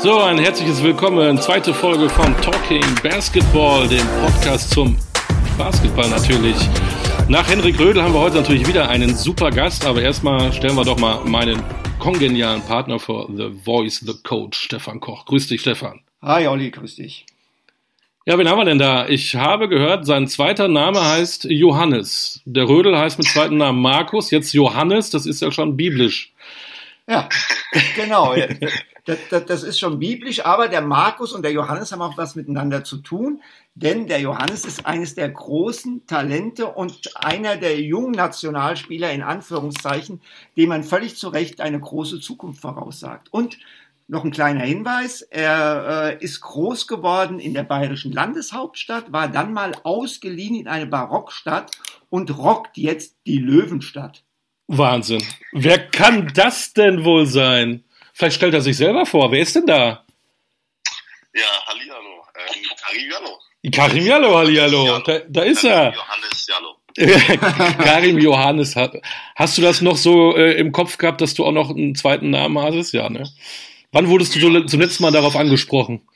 So, ein herzliches Willkommen. Zweite Folge von Talking Basketball, dem Podcast zum Basketball natürlich. Nach Henrik Rödel haben wir heute natürlich wieder einen super Gast, aber erstmal stellen wir doch mal meinen kongenialen Partner vor The Voice, The Coach, Stefan Koch. Grüß dich, Stefan. Hi, Olli, grüß dich. Ja, wen haben wir denn da? Ich habe gehört, sein zweiter Name heißt Johannes. Der Rödel heißt mit zweiten Namen Markus, jetzt Johannes, das ist ja schon biblisch. Ja, genau. Das, das, das, ist schon biblisch, aber der Markus und der Johannes haben auch was miteinander zu tun, denn der Johannes ist eines der großen Talente und einer der jungen Nationalspieler in Anführungszeichen, dem man völlig zu Recht eine große Zukunft voraussagt. Und noch ein kleiner Hinweis, er äh, ist groß geworden in der bayerischen Landeshauptstadt, war dann mal ausgeliehen in eine Barockstadt und rockt jetzt die Löwenstadt. Wahnsinn. Wer kann das denn wohl sein? Vielleicht stellt er sich selber vor. Wer ist denn da? Ja, Hallihallo. Ähm, Karim Jallo. Karim Jallo, Hallihallo. Da, da ist er. Johannes Jallo. Karim Johannes hat. Hast du das noch so äh, im Kopf gehabt, dass du auch noch einen zweiten Namen hattest? Ja, ne? Wann wurdest du so, zum letzten Mal darauf angesprochen?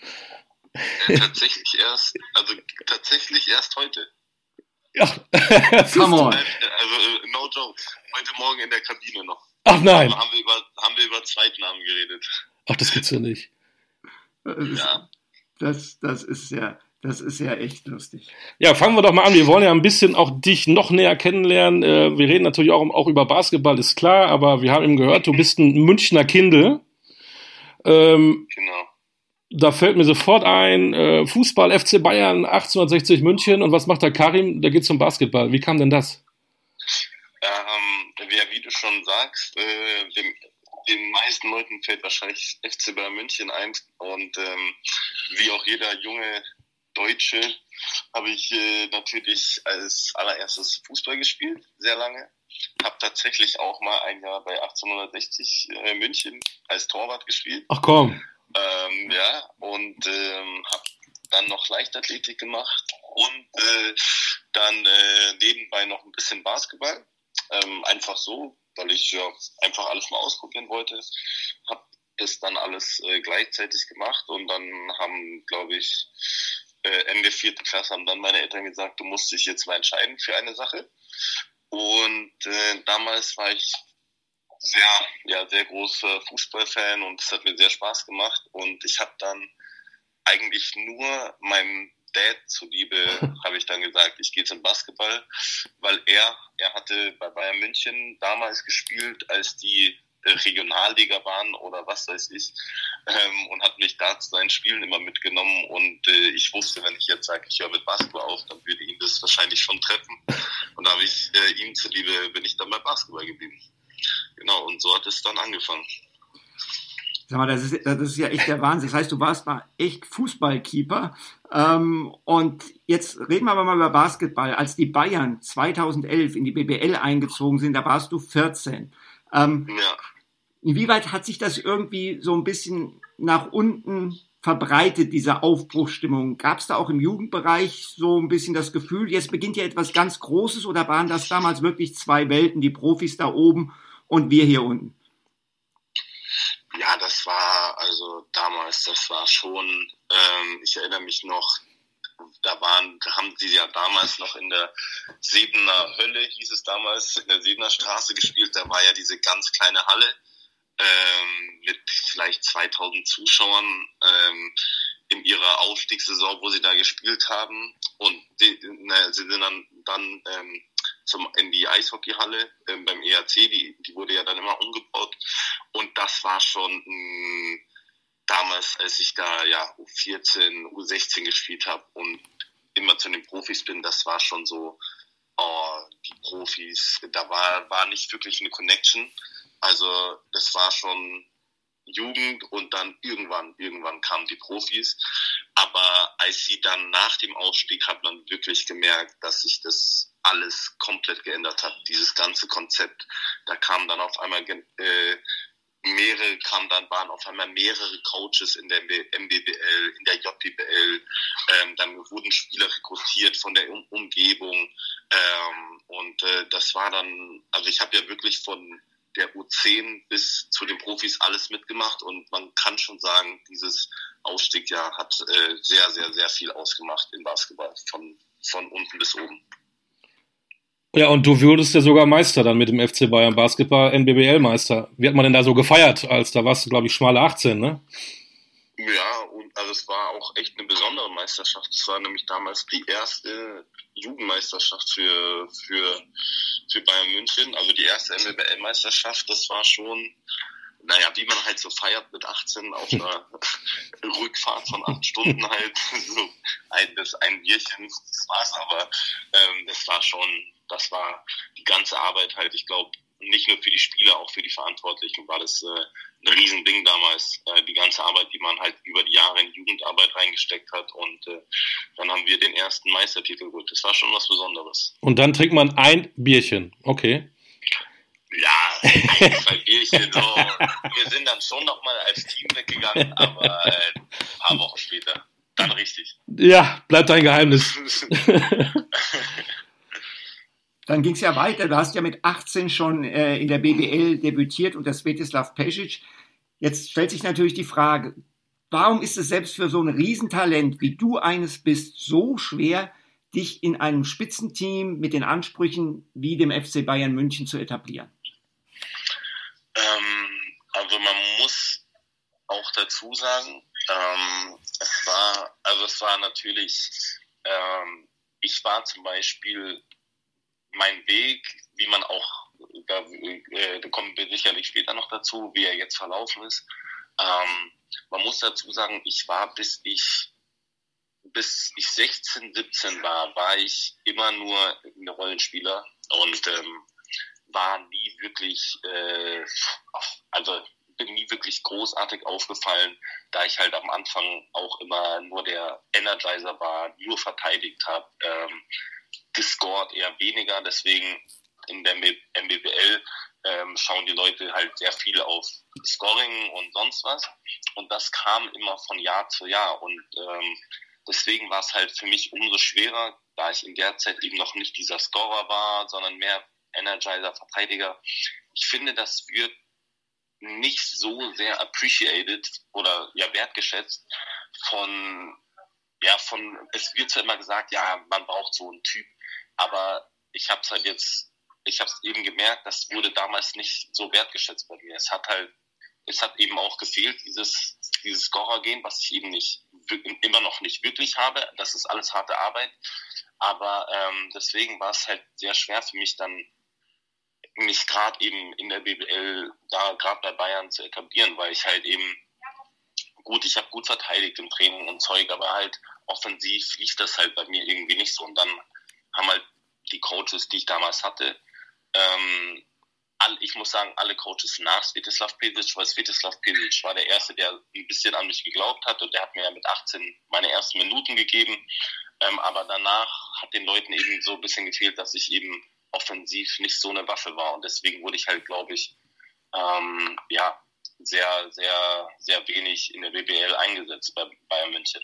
Äh, tatsächlich erst, also tatsächlich erst heute. Ja, Come on. Also, äh, no joke. Heute Morgen in der Kabine noch. Ach nein. Haben wir über, haben wir über Zweitnamen geredet. Ach, das gibt's ja nicht. Das, ist- Ja. das, das ist ja, das ist ja echt lustig. Ja, fangen wir doch mal an. Wir wollen ja ein bisschen auch dich noch näher kennenlernen. Äh, Wir reden natürlich auch, auch über Basketball, ist klar, aber wir haben eben gehört, du bist ein Münchner Kindel. Ähm, Genau. da fällt mir sofort ein, äh, Fußball, FC Bayern, 1860 München. Und was macht der Karim? Der geht zum Basketball. Wie kam denn das? Ähm, ja, wie du schon sagst, äh, dem, den meisten Leuten fällt wahrscheinlich FC Bayern München ein. Und ähm, wie auch jeder junge Deutsche habe ich äh, natürlich als allererstes Fußball gespielt, sehr lange. Habe tatsächlich auch mal ein Jahr bei 1860 äh, München als Torwart gespielt. Ach komm. Ähm, ja, und ähm, habe dann noch Leichtathletik gemacht und äh, dann äh, nebenbei noch ein bisschen Basketball. Ähm, einfach so, weil ich ja einfach alles mal ausprobieren wollte. Habe das dann alles äh, gleichzeitig gemacht und dann haben, glaube ich, äh, Ende vierten Klasse haben dann meine Eltern gesagt, du musst dich jetzt mal entscheiden für eine Sache. Und äh, damals war ich sehr, ja, sehr großer Fußballfan und es hat mir sehr Spaß gemacht. Und ich habe dann eigentlich nur meinem Dad zuliebe, habe ich dann gesagt, ich gehe zum Basketball, weil er, er hatte bei Bayern München damals gespielt, als die äh, Regionalliga waren oder was weiß ich, ähm, und hat mich da zu seinen Spielen immer mitgenommen. Und äh, ich wusste, wenn ich jetzt sage, ich höre mit Basketball auf, dann würde ihn das wahrscheinlich schon treffen. Und da habe ich äh, ihm zuliebe, bin ich dann bei Basketball geblieben. Genau, und so hat es dann angefangen. Sag mal, das ist, das ist ja echt der Wahnsinn. Das heißt, du warst mal echt Fußballkeeper. Ähm, und jetzt reden wir aber mal über Basketball. Als die Bayern 2011 in die BBL eingezogen sind, da warst du 14. Ähm, Ja. inwieweit hat sich das irgendwie so ein bisschen nach unten verbreitet, diese Aufbruchsstimmung? Gab es da auch im Jugendbereich so ein bisschen das Gefühl, jetzt beginnt ja etwas ganz Großes oder waren das damals wirklich zwei Welten, die Profis da oben und wir hier unten? Ja, das war also damals, das war schon, ähm, ich erinnere mich noch, da waren, haben sie ja damals noch in der Sedener Hölle, hieß es damals, in der Sedener Straße gespielt. Da war ja diese ganz kleine Halle ähm, mit vielleicht 2000 Zuschauern ähm, in ihrer Aufstiegssaison, wo sie da gespielt haben. Und die, ne, sie sind dann, dann ähm, zum, in die Eishockeyhalle ähm, beim ERC, die, die wurde ja dann immer umgebaut. War schon mh, damals, als ich da ja U14, U16 gespielt habe und immer zu den Profis bin, das war schon so, oh, die Profis, da war, war nicht wirklich eine Connection. Also das war schon Jugend und dann irgendwann, irgendwann kamen die Profis. Aber als sie dann nach dem Aufstieg hat man wirklich gemerkt, dass sich das alles komplett geändert hat. Dieses ganze Konzept. Da kamen dann auf einmal äh, mehrere kamen dann, waren auf einmal mehrere Coaches in der MBBL, in der JBL, ähm, dann wurden Spieler rekrutiert von der um Umgebung. Ähm, und äh, das war dann, also ich habe ja wirklich von der U10 bis zu den Profis alles mitgemacht. Und man kann schon sagen, dieses Ausstiegjahr hat äh, sehr, sehr, sehr viel ausgemacht im Basketball, von, von unten bis oben. Ja, und du würdest ja sogar Meister dann mit dem FC Bayern Basketball, NBBL-Meister. Wie hat man denn da so gefeiert, als da warst du, glaube ich, schmale 18, ne? Ja, und also es war auch echt eine besondere Meisterschaft. Es war nämlich damals die erste Jugendmeisterschaft für, für, für Bayern München, also die erste MBL-Meisterschaft. Das war schon, naja, wie man halt so feiert mit 18 auf einer Rückfahrt von acht Stunden halt, so ein, das ein Bierchen, das war's, aber ähm, das war schon, das war die ganze Arbeit halt, ich glaube, nicht nur für die Spieler, auch für die Verantwortlichen war das äh, ein Riesending damals. Äh, die ganze Arbeit, die man halt über die Jahre in Jugendarbeit reingesteckt hat. Und äh, dann haben wir den ersten Meistertitel geholt. Das war schon was Besonderes. Und dann trinkt man ein Bierchen. Okay. Ja, ein, zwei Bierchen. So. Wir sind dann schon nochmal als Team weggegangen, aber äh, ein paar Wochen später. Dann richtig. Ja, bleibt ein Geheimnis. Dann ging es ja weiter. Du hast ja mit 18 schon äh, in der BBL debütiert unter Svetislav Pesic. Jetzt stellt sich natürlich die Frage, warum ist es selbst für so ein Riesentalent, wie du eines bist, so schwer, dich in einem Spitzenteam mit den Ansprüchen wie dem FC Bayern München zu etablieren? Ähm, also man muss auch dazu sagen, ähm, es war, also es war natürlich, ähm, ich war zum Beispiel mein Weg, wie man auch, da, äh, da kommen wir sicherlich später noch dazu, wie er jetzt verlaufen ist. Ähm, man muss dazu sagen, ich war bis ich bis ich 16, 17 war, war ich immer nur ein Rollenspieler und ähm, war nie wirklich, äh, also bin nie wirklich großartig aufgefallen, da ich halt am Anfang auch immer nur der Energizer war, nur verteidigt habe. Ähm, gescored eher weniger. Deswegen in der MBBL ähm, schauen die Leute halt sehr viel auf Scoring und sonst was. Und das kam immer von Jahr zu Jahr. Und ähm, deswegen war es halt für mich umso schwerer, da ich in der Zeit eben noch nicht dieser Scorer war, sondern mehr Energizer, Verteidiger. Ich finde, das wird nicht so sehr appreciated oder ja wertgeschätzt von ja von es wird zwar immer gesagt, ja, man braucht so einen Typ, aber ich habe es halt jetzt, ich habe es eben gemerkt, das wurde damals nicht so wertgeschätzt bei mir. Es hat halt, es hat eben auch gefehlt, dieses, dieses Scorer-Gehen, was ich eben nicht, immer noch nicht wirklich habe. Das ist alles harte Arbeit. Aber ähm, deswegen war es halt sehr schwer für mich dann, mich gerade eben in der BBL, da gerade bei Bayern zu etablieren, weil ich halt eben gut, ich habe gut verteidigt im Training und Zeug, aber halt offensiv lief das halt bei mir irgendwie nicht so. Und dann haben halt die Coaches, die ich damals hatte, ähm, all, ich muss sagen, alle Coaches nach Svetislav Pesic, weil Svetislav Pesic war der Erste, der ein bisschen an mich geglaubt hat und der hat mir ja mit 18 meine ersten Minuten gegeben. Ähm, aber danach hat den Leuten eben so ein bisschen gefehlt, dass ich eben offensiv nicht so eine Waffe war und deswegen wurde ich halt, glaube ich, ähm, ja, sehr, sehr, sehr wenig in der BBL eingesetzt bei Bayern München.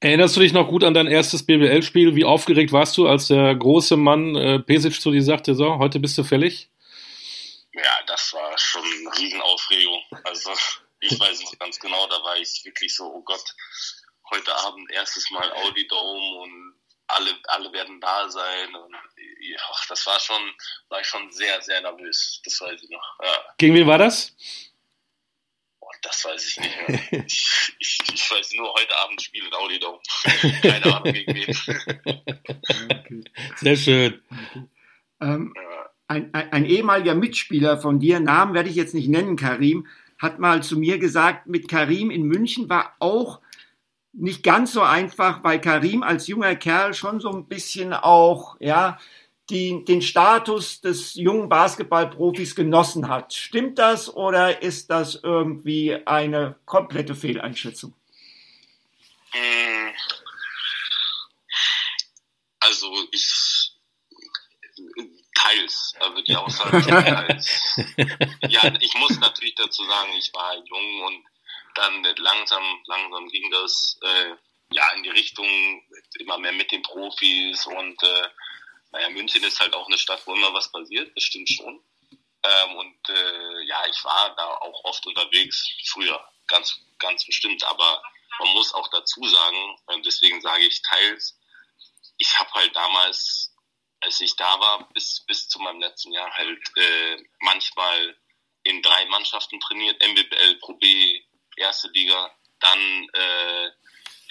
Erinnerst du dich noch gut an dein erstes BBL-Spiel? Wie aufgeregt warst du, als der große Mann äh, Pesic zu dir sagte, so, heute bist du fällig? Ja, das war schon eine Riesenaufregung. Also ich weiß noch ganz genau, da war ich wirklich so, oh Gott, heute Abend erstes Mal Audi Dome und alle, alle werden da sein. Und ja, das war schon, war ich schon sehr, sehr nervös. Das weiß ich noch. Ja. Gegen wen war das? Das weiß ich nicht mehr. ich, ich, ich, weiß nur, heute Abend spielt Audi Dome. Keine Ahnung gegen wen. Sehr schön. Ähm, ein, ein, ein, ehemaliger Mitspieler von dir, Namen werde ich jetzt nicht nennen, Karim, hat mal zu mir gesagt, mit Karim in München war auch nicht ganz so einfach, weil Karim als junger Kerl schon so ein bisschen auch, ja, die, den Status des jungen Basketballprofis genossen hat. Stimmt das oder ist das irgendwie eine komplette Fehleinschätzung? Hm. Also ich teils, also die Aussage teils. ja, ich muss natürlich dazu sagen, ich war jung und dann langsam, langsam ging das äh, ja in die Richtung immer mehr mit den Profis und äh, naja, München ist halt auch eine Stadt, wo immer was passiert, das stimmt schon. Ähm, und äh, ja, ich war da auch oft unterwegs, früher, ganz, ganz bestimmt. Aber man muss auch dazu sagen, äh, deswegen sage ich teils, ich habe halt damals, als ich da war, bis, bis zu meinem letzten Jahr halt äh, manchmal in drei Mannschaften trainiert, MBBL, Pro B, erste Liga, dann äh,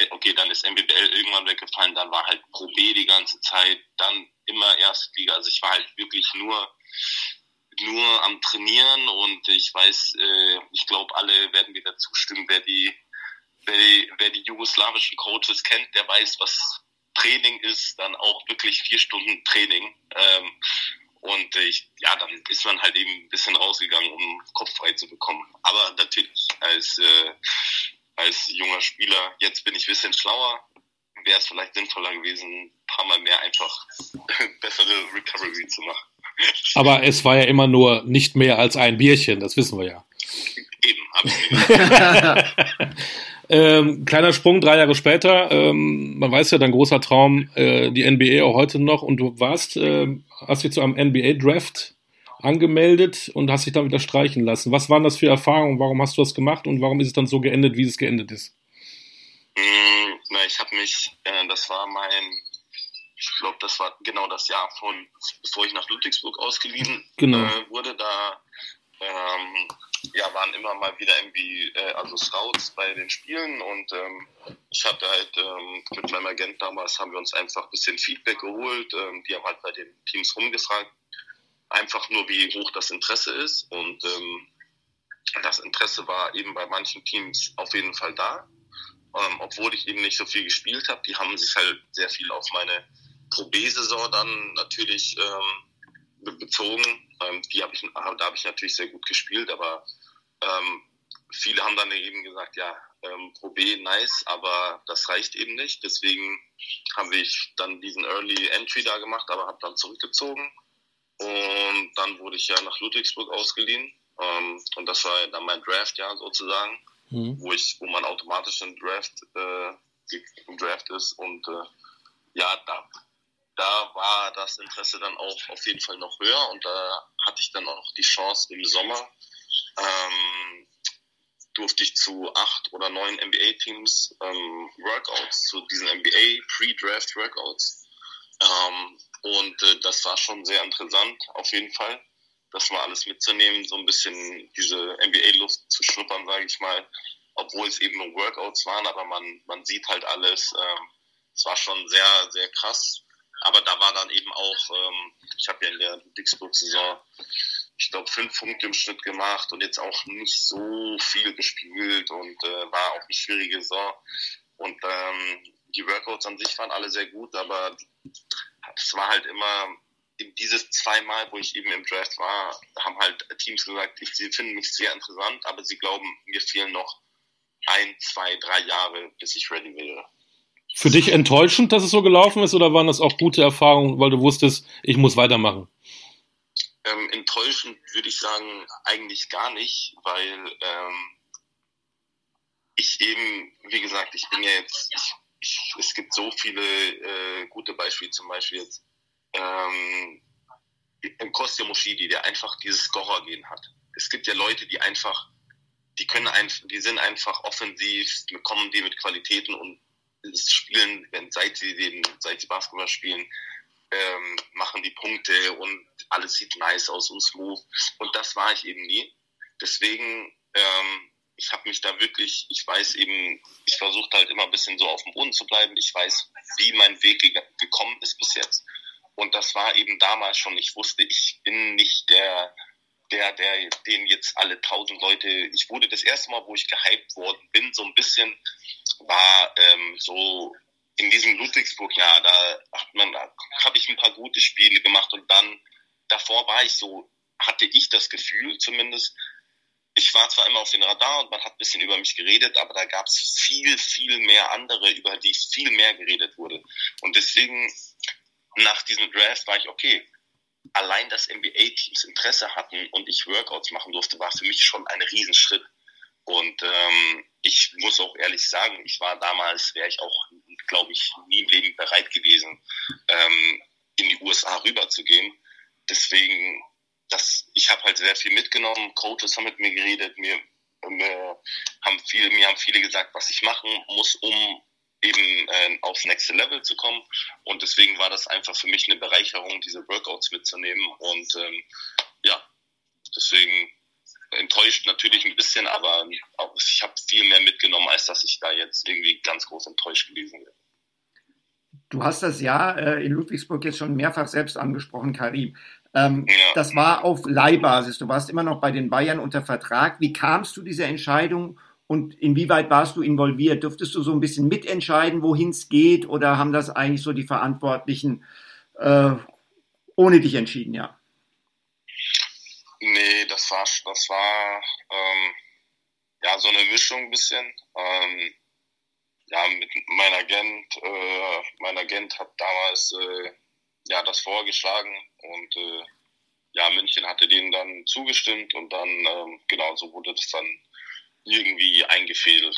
okay, dann ist MBBL irgendwann weggefallen, dann war halt Pro B die ganze Zeit, dann immer erste Liga. Also ich war halt wirklich nur nur am Trainieren und ich weiß, äh, ich glaube, alle werden mir dazu stimmen, wer die, wer die, wer die jugoslawischen Coaches kennt, der weiß, was Training ist, dann auch wirklich vier Stunden Training. Ähm, und ich, ja, dann ist man halt eben ein bisschen rausgegangen, um Kopf frei zu bekommen. Aber natürlich als, äh, als junger Spieler, jetzt bin ich ein bisschen schlauer, wäre es vielleicht sinnvoller gewesen, ein paar Mal mehr einfach bessere Recovery zu machen. Aber es war ja immer nur nicht mehr als ein Bierchen, das wissen wir ja. Eben, absolut. ähm, kleiner Sprung, drei Jahre später. Ähm, man weiß ja, dein großer Traum, äh, die NBA auch heute noch. Und du warst, äh, hast dich zu einem NBA-Draft angemeldet und hast dich dann wieder streichen lassen. Was waren das für Erfahrungen? Warum hast du das gemacht und warum ist es dann so geendet, wie es geendet ist? Mm, na, ich habe mich, äh, das war mein ich glaube, das war genau das Jahr von, bevor ich nach Ludwigsburg ausgeliehen genau. äh, wurde, da ähm, ja, waren immer mal wieder irgendwie, äh, also Scouts bei den Spielen und ähm, ich hatte halt ähm, mit meinem Agent damals haben wir uns einfach ein bisschen Feedback geholt. Ähm, die haben halt bei den Teams rumgefragt, einfach nur wie hoch das Interesse ist und ähm, das Interesse war eben bei manchen Teams auf jeden Fall da. Ähm, obwohl ich eben nicht so viel gespielt habe, die haben sich halt sehr viel auf meine Pro B-Saison dann natürlich ähm, bezogen. Ähm, die habe ich, da habe ich natürlich sehr gut gespielt, aber ähm, viele haben dann eben gesagt, ja, ähm, Pro B nice, aber das reicht eben nicht. Deswegen habe ich dann diesen Early Entry da gemacht, aber habe dann zurückgezogen. Und dann wurde ich ja nach Ludwigsburg ausgeliehen. Ähm, und das war dann mein Draft-Jahr sozusagen, mhm. wo ich, wo man automatisch im Draft, äh, im Draft ist. Und äh, ja, da da war das Interesse dann auch auf jeden Fall noch höher und da hatte ich dann auch die Chance im Sommer, ähm, durfte ich zu acht oder neun NBA-Teams ähm, Workouts, zu diesen NBA Pre-Draft Workouts. Ähm, und äh, das war schon sehr interessant, auf jeden Fall, das mal alles mitzunehmen, so ein bisschen diese NBA-Luft zu schnuppern, sage ich mal, obwohl es eben nur Workouts waren, aber man, man sieht halt alles. Ähm, es war schon sehr, sehr krass. Aber da war dann eben auch, ähm, ich habe ja in der Dixburg-Saison, ich glaube, fünf Punkte im Schnitt gemacht und jetzt auch nicht so viel gespielt und äh, war auch eine schwierige Saison. Und ähm, die Workouts an sich waren alle sehr gut, aber es war halt immer dieses zweimal, wo ich eben im Draft war, haben halt Teams gesagt, sie finden mich sehr interessant, aber sie glauben, mir fehlen noch ein, zwei, drei Jahre, bis ich ready wäre. Für dich enttäuschend, dass es so gelaufen ist, oder waren das auch gute Erfahrungen, weil du wusstest, ich muss weitermachen? Ähm, enttäuschend würde ich sagen, eigentlich gar nicht, weil ähm, ich eben, wie gesagt, ich bin ja jetzt, ich, ich, es gibt so viele äh, gute Beispiele, zum Beispiel jetzt ähm, Kostja Moschidi, der einfach dieses Scorer-Gehen hat. Es gibt ja Leute, die einfach, die können einfach, die sind einfach offensiv, kommen die mit Qualitäten und spielen, wenn, seit sie den, seit sie Basketball spielen, ähm, machen die Punkte und alles sieht nice aus und smooth. Und das war ich eben nie. Deswegen, ähm, ich habe mich da wirklich, ich weiß eben, ich versuchte halt immer ein bisschen so auf dem Boden zu bleiben. Ich weiß, wie mein Weg ge gekommen ist bis jetzt. Und das war eben damals schon, ich wusste, ich bin nicht der, der, der, den jetzt alle tausend Leute, ich wurde das erste Mal, wo ich gehypt worden bin, so ein bisschen war ähm, so in diesem Ludwigsburg-Jahr, da hat man, habe ich ein paar gute Spiele gemacht und dann davor war ich so, hatte ich das Gefühl zumindest, ich war zwar immer auf den Radar und man hat ein bisschen über mich geredet, aber da gab es viel, viel mehr andere, über die viel mehr geredet wurde. Und deswegen nach diesem Draft war ich, okay, allein dass NBA-Teams Interesse hatten und ich Workouts machen durfte, war für mich schon ein Riesenschritt. Und ähm, ich muss auch ehrlich sagen, ich war damals, wäre ich auch, glaube ich, nie im Leben bereit gewesen, ähm, in die USA rüber zu gehen. Deswegen das, ich habe halt sehr viel mitgenommen. Coaches haben mit mir geredet, mir, mir haben viele, mir haben viele gesagt, was ich machen muss, um eben äh, aufs nächste Level zu kommen. Und deswegen war das einfach für mich eine Bereicherung, diese Workouts mitzunehmen. Und ähm, ja, deswegen enttäuscht natürlich ein bisschen, aber ich habe viel mehr mitgenommen, als dass ich da jetzt irgendwie ganz groß enttäuscht gewesen wäre. Du hast das Jahr äh, in Ludwigsburg jetzt schon mehrfach selbst angesprochen, Karim. Ähm, ja. Das war auf Leihbasis. Du warst immer noch bei den Bayern unter Vertrag. Wie kamst du dieser Entscheidung und inwieweit warst du involviert? Dürftest du so ein bisschen mitentscheiden, wohin es geht, oder haben das eigentlich so die Verantwortlichen äh, ohne dich entschieden, ja? Nee, das war, das war ähm, ja so eine Mischung ein bisschen. Ähm, ja, mit meinem Agent, äh, mein Agent hat damals äh, ja das vorgeschlagen und äh, ja, München hatte denen dann zugestimmt und dann, ähm, genau, so wurde das dann irgendwie eingefädelt.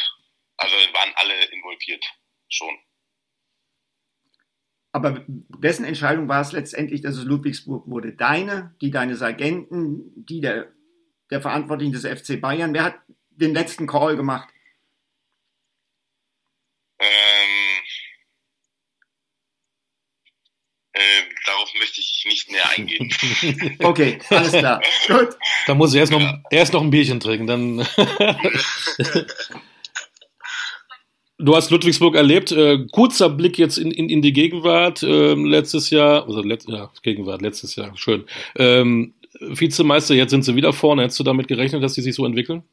Also waren alle involviert schon. Aber wessen Entscheidung war es letztendlich, dass es Ludwigsburg wurde? Deine, die deines Agenten, die der, der Verantwortlichen des FC Bayern? Wer hat den letzten Call gemacht? Ähm, äh, darauf möchte ich nicht näher eingehen. okay, alles klar. Gut. Da muss ich erst noch, ja. erst noch ein Bierchen trinken. Dann Du hast Ludwigsburg erlebt. Äh, kurzer Blick jetzt in, in, in die Gegenwart. Ähm, letztes Jahr, also let, ja, Gegenwart, letztes Jahr, schön. Ähm, Vizemeister, jetzt sind sie wieder vorne. Hättest du damit gerechnet, dass sie sich so entwickeln?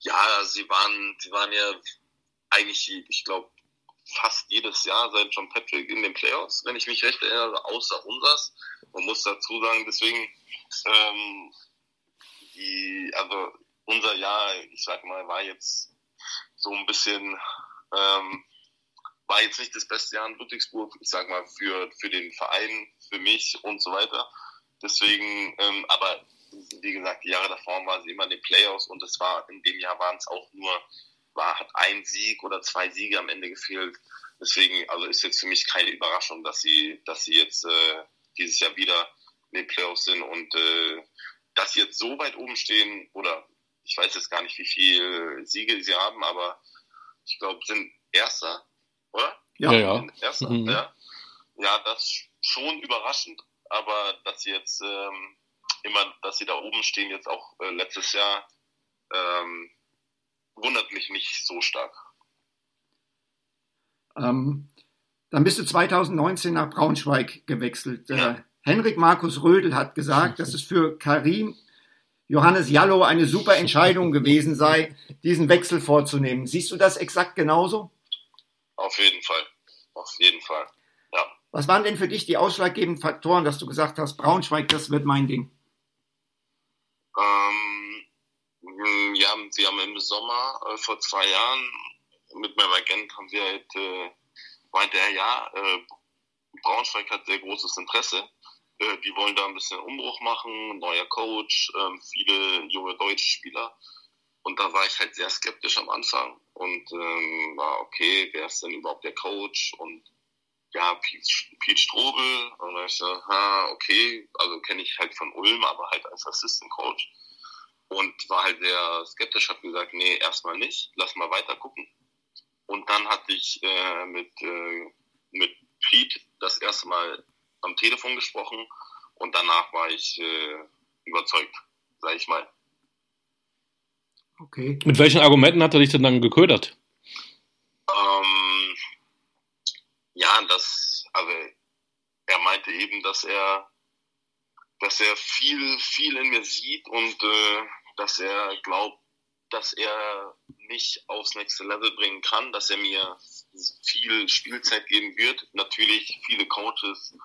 Ja, sie waren, sie waren ja eigentlich, ich glaube, fast jedes Jahr seit John Patrick in den Playoffs, wenn ich mich recht erinnere, außer unseres. Man muss dazu sagen, deswegen, ähm, die, also unser Jahr, ich sag mal, war jetzt so ein bisschen, ähm, war jetzt nicht das beste Jahr in Ludwigsburg, ich sag mal, für, für den Verein, für mich und so weiter. Deswegen, ähm, aber wie gesagt, die Jahre davor waren sie immer in den Playoffs und es war, in dem Jahr waren es auch nur war, hat ein Sieg oder zwei Siege am Ende gefehlt. Deswegen, also ist jetzt für mich keine Überraschung, dass sie, dass sie jetzt äh, dieses Jahr wieder in den Playoffs sind und äh, dass sie jetzt so weit oben stehen oder ich weiß jetzt gar nicht, wie viele Siege sie haben, aber ich glaube, sind Erster, oder? Ja, ja. Erster, mhm. ja. Ja, das schon überraschend, aber dass sie jetzt ähm, immer, dass sie da oben stehen, jetzt auch äh, letztes Jahr, ähm, wundert mich nicht so stark. Ähm, dann bist du 2019 nach Braunschweig gewechselt. Ja. Äh, Henrik Markus Rödel hat gesagt, dass es für Karim Johannes Jallo eine super Entscheidung gewesen sei, diesen Wechsel vorzunehmen. Siehst du das exakt genauso? Auf jeden Fall. Auf jeden Fall. Ja. Was waren denn für dich die ausschlaggebenden Faktoren, dass du gesagt hast, Braunschweig, das wird mein Ding? Ähm, ja, wir haben im Sommer äh, vor zwei Jahren mit meinem Agent haben wir halt, äh, meinte er, ja, äh, Braunschweig hat sehr großes Interesse. Äh, die wollen da ein bisschen Umbruch machen, neuer Coach, äh, viele junge deutsche Spieler. Und da war ich halt sehr skeptisch am Anfang und ähm, war, okay, wer ist denn überhaupt der Coach? Und ja, Piet Strobel. Und dann ich so, ha, okay, also kenne ich halt von Ulm, aber halt als Assistant Coach und war halt sehr skeptisch, habe gesagt, nee, erstmal nicht, lass mal weiter gucken. Und dann hatte ich äh, mit, äh, mit Pete das erste Mal am Telefon gesprochen und danach war ich äh, überzeugt, sag ich mal. Okay. Mit welchen Argumenten hat er dich denn dann geködert? Ähm, ja, das, also er meinte eben, dass er dass er viel, viel in mir sieht und äh, dass er glaubt, dass er mich aufs nächste Level bringen kann, dass er mir viel Spielzeit geben wird. Natürlich, viele Coaches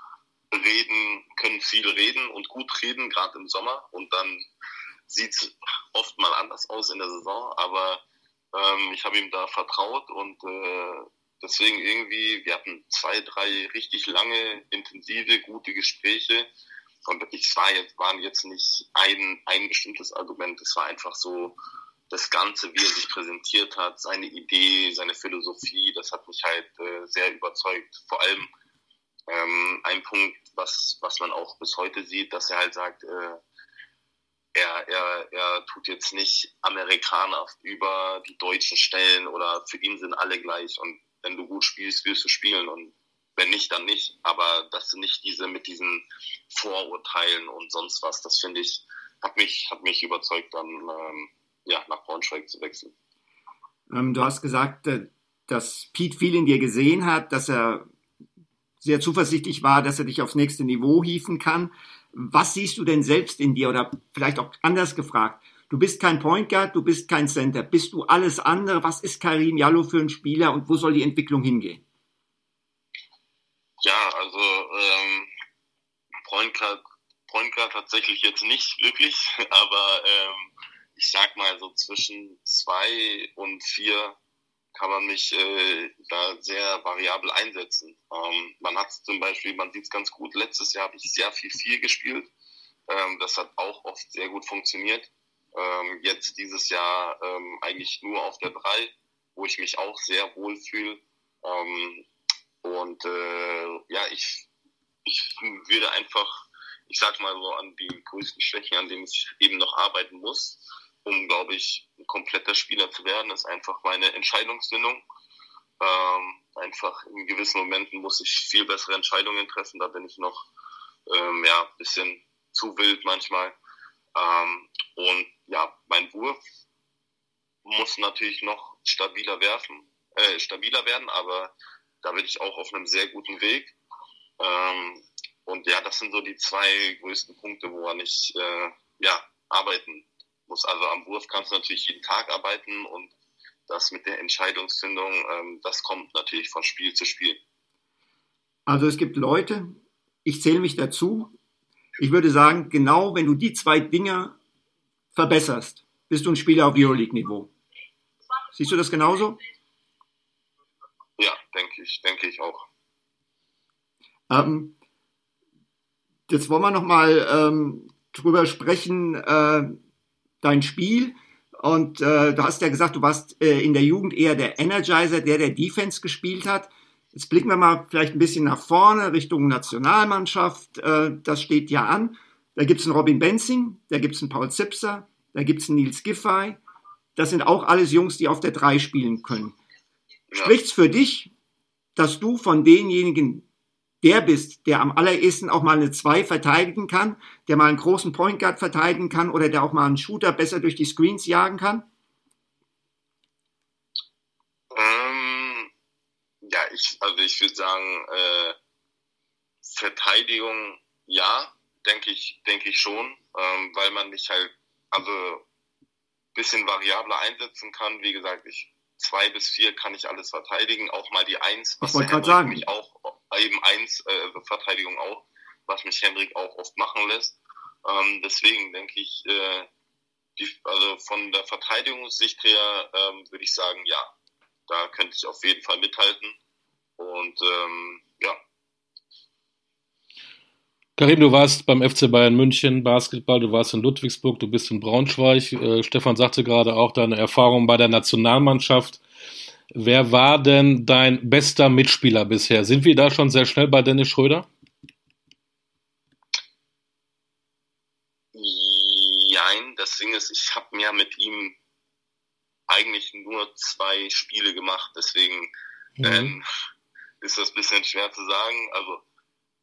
reden, können viel reden und gut reden, gerade im Sommer. Und dann sieht es oft mal anders aus in der Saison. Aber ähm, ich habe ihm da vertraut und äh, deswegen irgendwie, wir hatten zwei, drei richtig lange, intensive, gute Gespräche und ich war jetzt, waren jetzt nicht ein, ein bestimmtes Argument, es war einfach so das Ganze, wie er sich präsentiert hat, seine Idee, seine Philosophie, das hat mich halt äh, sehr überzeugt. Vor allem Ähm, ein Punkt, was, was man auch bis heute sieht, dass er halt sagt, äh, er, er, er tut jetzt nicht Amerikaner über die Deutschen stellen oder für ihn sind alle gleich. Und wenn du gut spielst, wirst du spielen. Und wenn nicht, dann nicht. Aber das sind nicht diese mit diesen Vorurteilen und sonst was. Das finde ich, hat mich, hat mich überzeugt, dann ähm, ja, nach Braunschweig zu wechseln. Ähm, du hast gesagt, äh, dass Pete viel in dir gesehen hat, dass er sehr zuversichtlich war, dass er dich aufs nächste Niveau hieven kann. Was siehst du denn selbst in dir? Oder vielleicht auch anders gefragt. Du bist kein Point Guard, du bist kein Center. Bist du alles andere? Was ist Karim Jallo für ein Spieler und wo soll die Entwicklung hingehen? Ja, also ähm, Point, Guard, Point Guard tatsächlich jetzt nicht wirklich, aber ähm, ich sag mal so zwischen zwei und vier kann man mich äh, da sehr variabel einsetzen. Ähm, man hat zum Beispiel, man sieht es ganz gut, letztes Jahr habe ich sehr viel vier gespielt. Ähm, das hat auch oft sehr gut funktioniert. Ähm, jetzt dieses Jahr ähm, eigentlich nur auf der drei, wo ich mich auch sehr wohl fühle. Und äh, ja, ich, ich würde einfach, ich sag mal so, an die größten Schwächen, an denen ich eben noch arbeiten muss, um, glaube ich, ein kompletter Spieler zu werden, ist einfach meine Entscheidungsfindung. Ähm, einfach in gewissen Momenten muss ich viel bessere Entscheidungen treffen. Da bin ich noch ähm, ja bisschen zu wild manchmal. Ähm, und ja, mein Wurf muss natürlich noch stabiler werfen, äh, stabiler werden, aber da bin ich auch auf einem sehr guten Weg. Ähm, und ja, das sind so die zwei größten Punkte, woran ich äh, ja arbeiten muss. Also am Wurf kannst du natürlich jeden Tag arbeiten und das mit der Entscheidungsfindung, ähm, das kommt natürlich von Spiel zu Spiel. Also es gibt Leute, ich zähle mich dazu. Ich würde sagen, genau wenn du die zwei Dinge verbesserst, bist du ein Spieler auf Euroleague-Niveau. Siehst du das genauso? Ja, denke ich, denke ich auch. Ähm, jetzt wollen wir noch mal ähm, drüber sprechen, äh, dein Spiel. Und äh, du hast ja gesagt, du warst äh, in der Jugend eher der Energizer, der der Defense gespielt hat. Jetzt blicken wir mal vielleicht ein bisschen nach vorne, Richtung Nationalmannschaft. Äh, das steht ja an. Da gibt's einen Robin Benzing, da gibt's einen Paul Zipser, da gibt's einen Nils Giffey. Das sind auch alles Jungs, die auf der Drei spielen können. Spricht's für dich, dass du von denjenigen der bist, der am allerersten auch mal eine 2 verteidigen kann, der mal einen großen Point Guard verteidigen kann oder der auch mal einen Shooter besser durch die Screens jagen kann? Ähm, ja, ich, also ich würde sagen, äh, Verteidigung ja, denke ich, denke ich schon, ähm, weil man mich halt, also bisschen variabler einsetzen kann. Wie gesagt, ich zwei bis vier kann ich alles verteidigen, auch mal die Eins, was ich Henrik sagen. mich auch eben eins äh, Verteidigung auch, was mich Henrik auch oft machen lässt. Ähm, deswegen denke ich, äh, die, also von der Verteidigungssicht her ähm, würde ich sagen, ja, da könnte ich auf jeden Fall mithalten. Und ähm, ja, Karim, du warst beim FC Bayern München Basketball, du warst in Ludwigsburg, du bist in Braunschweig. Äh, Stefan sagte gerade auch deine Erfahrung bei der Nationalmannschaft. Wer war denn dein bester Mitspieler bisher? Sind wir da schon sehr schnell bei Dennis Schröder? Nein, das Ding ist, ich habe mir mit ihm eigentlich nur zwei Spiele gemacht, deswegen mhm. ähm, ist das ein bisschen schwer zu sagen. Also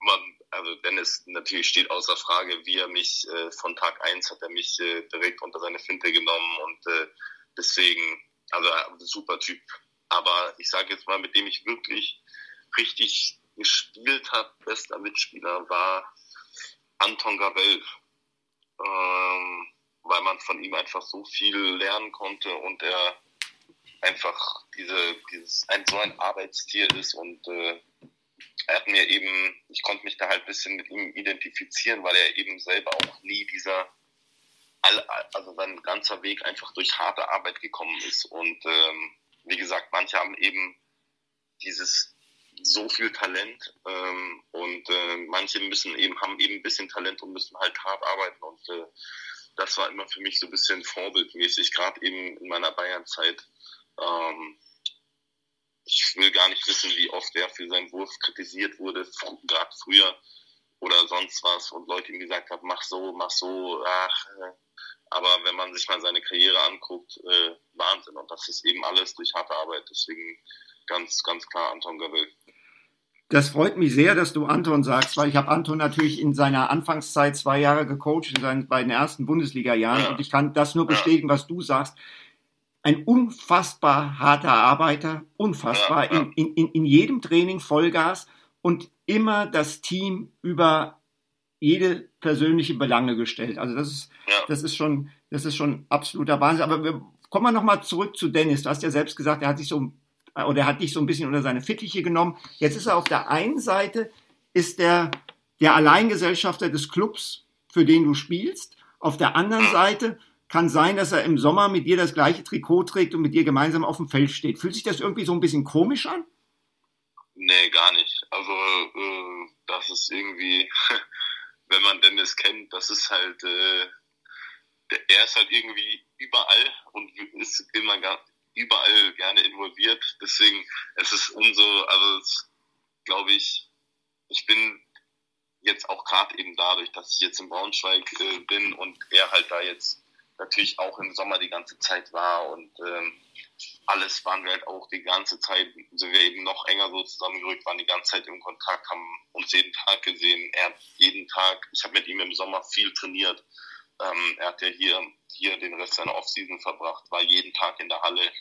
man also Dennis natürlich steht außer Frage, wie er mich äh, von Tag eins hat er mich äh, direkt unter seine Finte genommen und äh, deswegen, also super Typ. Aber ich sage jetzt mal, mit dem ich wirklich richtig gespielt habe, bester Mitspieler war Anton Gavel. Ähm, weil man von ihm einfach so viel lernen konnte und er einfach diese, dieses, ein, so ein Arbeitstier ist und äh, er hat mir eben, ich konnte mich da halt ein bisschen mit ihm identifizieren, weil er eben selber auch nie dieser, also sein ganzer Weg einfach durch harte Arbeit gekommen ist. Und ähm, wie gesagt, manche haben eben dieses so viel Talent ähm, und äh, manche müssen eben, haben eben ein bisschen Talent und müssen halt hart arbeiten. Und äh, das war immer für mich so ein bisschen vorbildmäßig, gerade eben in meiner Bayernzeit. Ähm, ich will gar nicht wissen, wie oft er für seinen Wurf kritisiert wurde, gerade früher oder sonst was und Leute ihm gesagt haben, mach so, mach so, ach, äh, aber wenn man sich mal seine Karriere anguckt, äh, Wahnsinn. Und das ist eben alles durch harte Arbeit. Deswegen ganz, ganz klar Anton Gavell. Das freut mich sehr, dass du Anton sagst, weil ich habe Anton natürlich in seiner Anfangszeit zwei Jahre gecoacht, in seinen beiden ersten Bundesliga-Jahren. Ja. Und ich kann das nur bestätigen, was du sagst. Ein unfassbar harter Arbeiter, unfassbar. In, in, in jedem Training Vollgas und immer das Team über jede persönliche Belange gestellt. Also das ist, das ist schon, das ist schon absoluter Wahnsinn. Aber wir kommen wir nochmal zurück zu Dennis. Du hast ja selbst gesagt, er hat sich so, oder er hat dich so ein bisschen unter seine Fittiche genommen. Jetzt ist er auf der einen Seite, ist er der Alleingesellschafter des Clubs, für den du spielst. Auf der anderen Seite kann sein, dass er im Sommer mit dir das gleiche Trikot trägt und mit dir gemeinsam auf dem Feld steht. Fühlt sich das irgendwie so ein bisschen komisch an? Nee, gar nicht. Also äh, das ist irgendwie, wenn man Dennis kennt, das ist halt, äh, er ist halt irgendwie überall und ist immer überall gerne involviert. Deswegen es ist umso, also glaube ich, ich bin jetzt auch gerade eben dadurch, dass ich jetzt in Braunschweig äh, bin und er halt da jetzt natürlich auch im Sommer die ganze Zeit war und ähm, alles waren wir halt auch die ganze Zeit, sind wir eben noch enger so zusammengerückt, waren die ganze Zeit im Kontakt, haben uns jeden Tag gesehen. Er hat jeden Tag, ich habe mit ihm im Sommer viel trainiert. Ähm, er hat ja hier, hier den Rest seiner Offseason verbracht, war jeden Tag in der Halle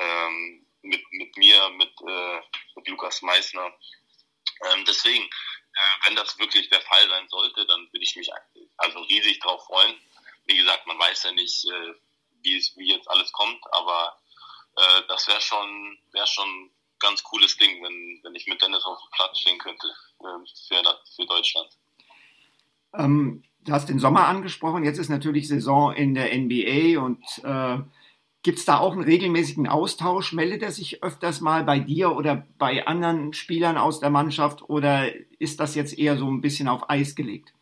ähm, mit, mit mir, mit, äh, mit Lukas Meissner. Ähm, deswegen, äh, wenn das wirklich der Fall sein sollte, dann würde ich mich also riesig darauf freuen. Wie gesagt, man weiß ja nicht, äh, wie, es, wie jetzt alles kommt, aber äh, das wäre schon, wär schon ganz cooles Ding, wenn, wenn ich mit Dennis auf dem Platz stehen könnte äh, für, für Deutschland. Ähm, du hast den Sommer angesprochen, jetzt ist natürlich Saison in der NBA und äh, gibt es da auch einen regelmäßigen Austausch? Meldet er sich öfters mal bei dir oder bei anderen Spielern aus der Mannschaft oder ist das jetzt eher so ein bisschen auf Eis gelegt?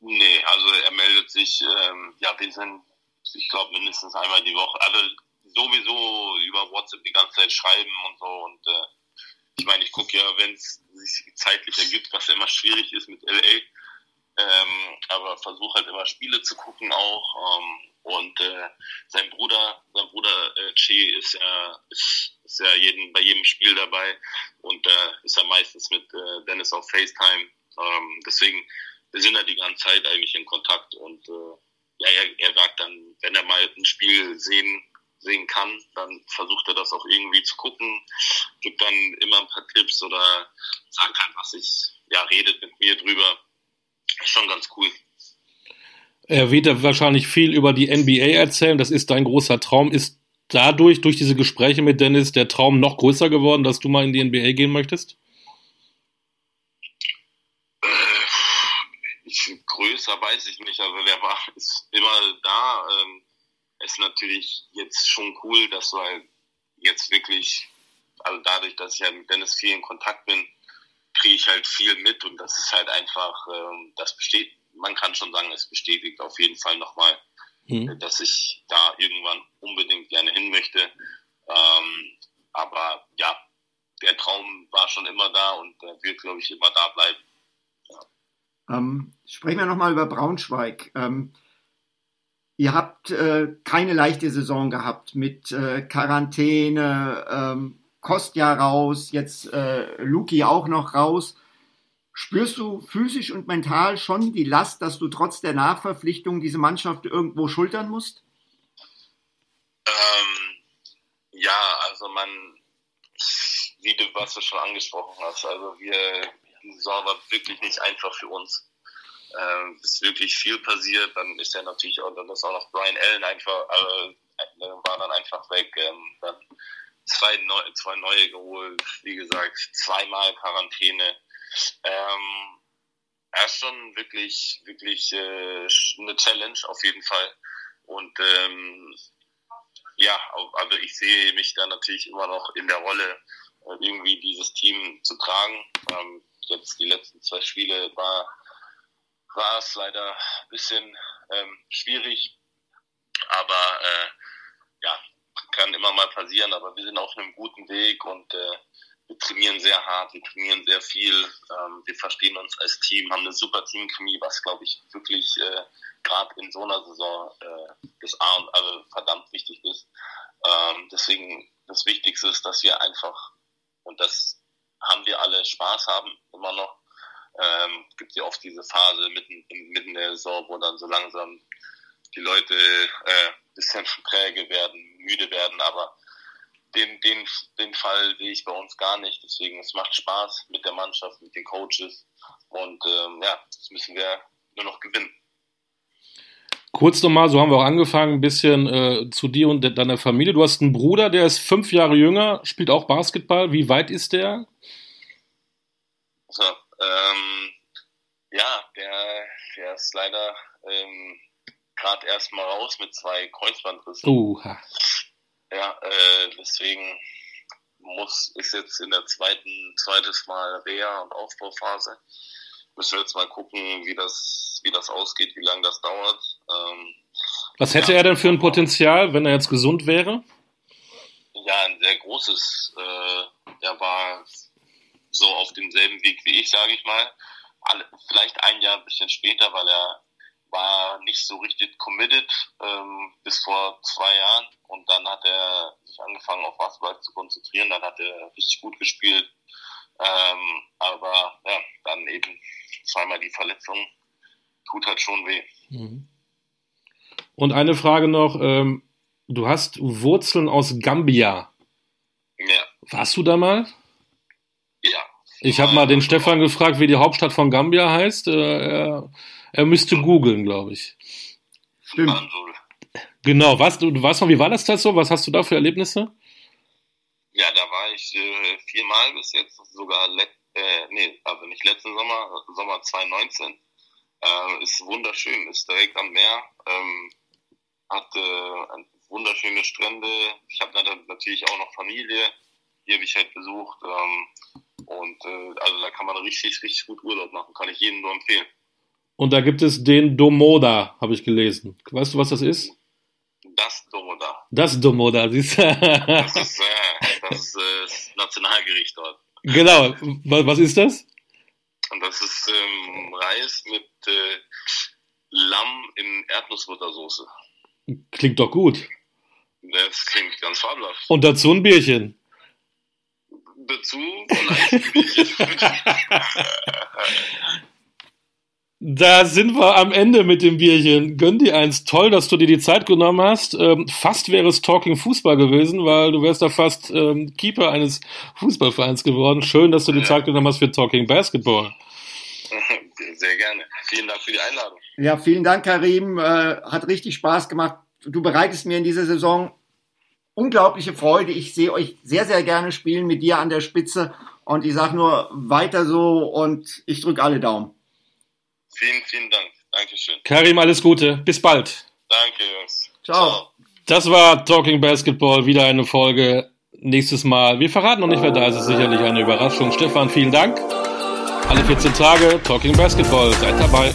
Nee, also er meldet sich, ähm, ja, wir sind, ich glaube, mindestens einmal die Woche. Also sowieso über WhatsApp die ganze Zeit schreiben und so. Und äh, ich meine, ich gucke ja, wenn es sich zeitlich ergibt, was ja immer schwierig ist mit LA. Ähm, aber versuche halt immer Spiele zu gucken auch. Ähm, und äh, sein Bruder, sein Bruder äh, Che ist ja, ist, ist ja jeden, bei jedem Spiel dabei und äh, ist ja meistens mit äh, Dennis auf FaceTime. Ähm, deswegen, wir sind ja die ganze Zeit eigentlich in Kontakt und äh, ja, er, er sagt dann, wenn er mal ein Spiel sehen sehen kann, dann versucht er das auch irgendwie zu gucken, gibt dann immer ein paar Tipps oder sagt einfach sich, ja, redet mit mir drüber. Ist schon ganz cool. Er wird ja wahrscheinlich viel über die NBA erzählen. Das ist dein großer Traum. Ist dadurch, durch diese Gespräche mit Dennis, der Traum noch größer geworden, dass du mal in die NBA gehen möchtest? Äh, ich, größer weiß ich nicht. Also der war ist immer da. Ähm, ist natürlich jetzt schon cool, dass du halt jetzt wirklich, also dadurch, dass ich halt mit Dennis viel in Kontakt bin, kriege ich halt viel mit und das ist halt einfach, ähm, das besteht, man kann schon sagen, es bestätigt auf jeden Fall nochmal, mhm. dass ich da irgendwann unbedingt gerne hin möchte. Ähm, aber ja, der Traum war schon immer da und der wird, glaube ich, immer da bleiben. Ähm, sprechen wir nochmal über Braunschweig. Ähm, Ihr habt äh, keine leichte Saison gehabt mit äh, Quarantäne, ähm, Kostja raus, jetzt äh, Luki auch noch raus. Spürst du physisch und mental schon die Last, dass du trotz der Nachverpflichtung diese Mannschaft irgendwo schultern musst? Ähm, ja, also man, wie du was du schon angesprochen hast, also wir, die Saison war wirklich nicht einfach für uns ähm, ist wirklich viel passiert. Dann ist ja natürlich auch, dann ist auch noch Brian Allen einfach, äh, war dann einfach weg. Ähm, dann zwei, neu, zwei neue geholt, wie gesagt, zweimal Quarantäne. Ähm, er ist schon wirklich, wirklich äh, eine Challenge auf jeden Fall. Und ähm, ja, also ich sehe mich da natürlich immer noch in der Rolle, äh, irgendwie dieses Team zu tragen. Ähm, jetzt die letzten zwei Spiele war war es leider ein bisschen ähm, schwierig. Aber äh, ja, kann immer mal passieren, aber wir sind auf einem guten Weg und äh, wir trainieren sehr hart, wir trainieren sehr viel, ähm, wir verstehen uns als Team, haben eine super Teamchemie, was glaube ich wirklich äh, gerade in so einer Saison äh, das A und also verdammt wichtig ist. Ähm, deswegen das Wichtigste ist, dass wir einfach und das haben wir alle Spaß haben immer noch. Ähm, gibt ja oft diese Phase mitten, mitten in der Saison, wo dann so langsam die Leute äh, bisschen träge werden, müde werden, aber den, den, den Fall sehe ich bei uns gar nicht. Deswegen, es macht Spaß mit der Mannschaft, mit den Coaches. Und ähm, ja, das müssen wir nur noch gewinnen. Kurz nochmal, so haben wir auch angefangen, ein bisschen äh, zu dir und deiner Familie. Du hast einen Bruder, der ist fünf Jahre jünger, spielt auch Basketball. Wie weit ist der? So, ähm, ja, der, der ist leider ähm, gerade erst mal raus mit zwei Kreuzbandrissen. Uh. Ja, äh, deswegen muss ist jetzt in der zweiten zweites Mal Reha und Aufbauphase. Müssen wir jetzt mal gucken, wie das wie das ausgeht, wie lange das dauert. Ähm, Was hätte ja, er denn für ein Potenzial, wenn er jetzt gesund wäre? Ja, ein sehr großes. Äh, er war so auf demselben Weg wie ich, sage ich mal. Alle, vielleicht ein Jahr ein bisschen später, weil er war nicht so richtig committed ähm, bis vor zwei Jahren und dann hat er sich angefangen auf Basketball zu konzentrieren, dann hat er richtig gut gespielt, ähm, aber ja, dann eben zweimal die Verletzung tut halt schon weh. Mhm. Und eine Frage noch, ähm, du hast Wurzeln aus Gambia. Ja. Warst du da mal? Ja. Ich habe mal den Stefan gefragt, wie die Hauptstadt von Gambia heißt. Äh, er er müsste googeln, glaube ich. Stimmt. Genau, was, du, du weißt noch, wie war das da so? Was hast du da für Erlebnisse? Ja, da war ich äh, viermal bis jetzt, sogar, let, äh, nee, also nicht letzten Sommer, Sommer 2019. Äh, ist wunderschön, ist direkt am Meer, ähm, hat äh, wunderschöne Strände. Ich habe natürlich auch noch Familie, die habe ich halt besucht. Ähm, und äh, also da kann man richtig, richtig gut Urlaub machen, kann ich jedem nur empfehlen. Und da gibt es den Domoda, habe ich gelesen. Weißt du, was das ist? Das Domoda. Das Domoda, siehst du? das ist, äh, das, ist äh, das Nationalgericht dort. Genau. Was ist das? Und das ist ähm, Reis mit äh, Lamm in Erdnussbuttersoße. Klingt doch gut. Das klingt ganz fabelhaft. Und dazu ein Bierchen. Dazu ein Bierchen. Da sind wir am Ende mit dem Bierchen. Gönn dir eins. Toll, dass du dir die Zeit genommen hast. Ähm, fast wäre es Talking Fußball gewesen, weil du wärst da fast ähm, Keeper eines Fußballvereins geworden. Schön, dass du die ja. Zeit genommen hast für Talking Basketball. Sehr gerne. Vielen Dank für die Einladung. Ja, vielen Dank, Karim. Äh, hat richtig Spaß gemacht. Du bereitest mir in dieser Saison unglaubliche Freude. Ich sehe euch sehr, sehr gerne spielen mit dir an der Spitze. Und ich sage nur weiter so und ich drücke alle Daumen. Vielen, vielen Dank. Dankeschön. Karim, alles Gute. Bis bald. Danke, Jungs. Ciao. Ciao. Das war Talking Basketball, wieder eine Folge. Nächstes Mal. Wir verraten noch nicht, wer da ist. Es ist sicherlich eine Überraschung. Stefan, vielen Dank. Alle 14 Tage Talking Basketball. Seid dabei.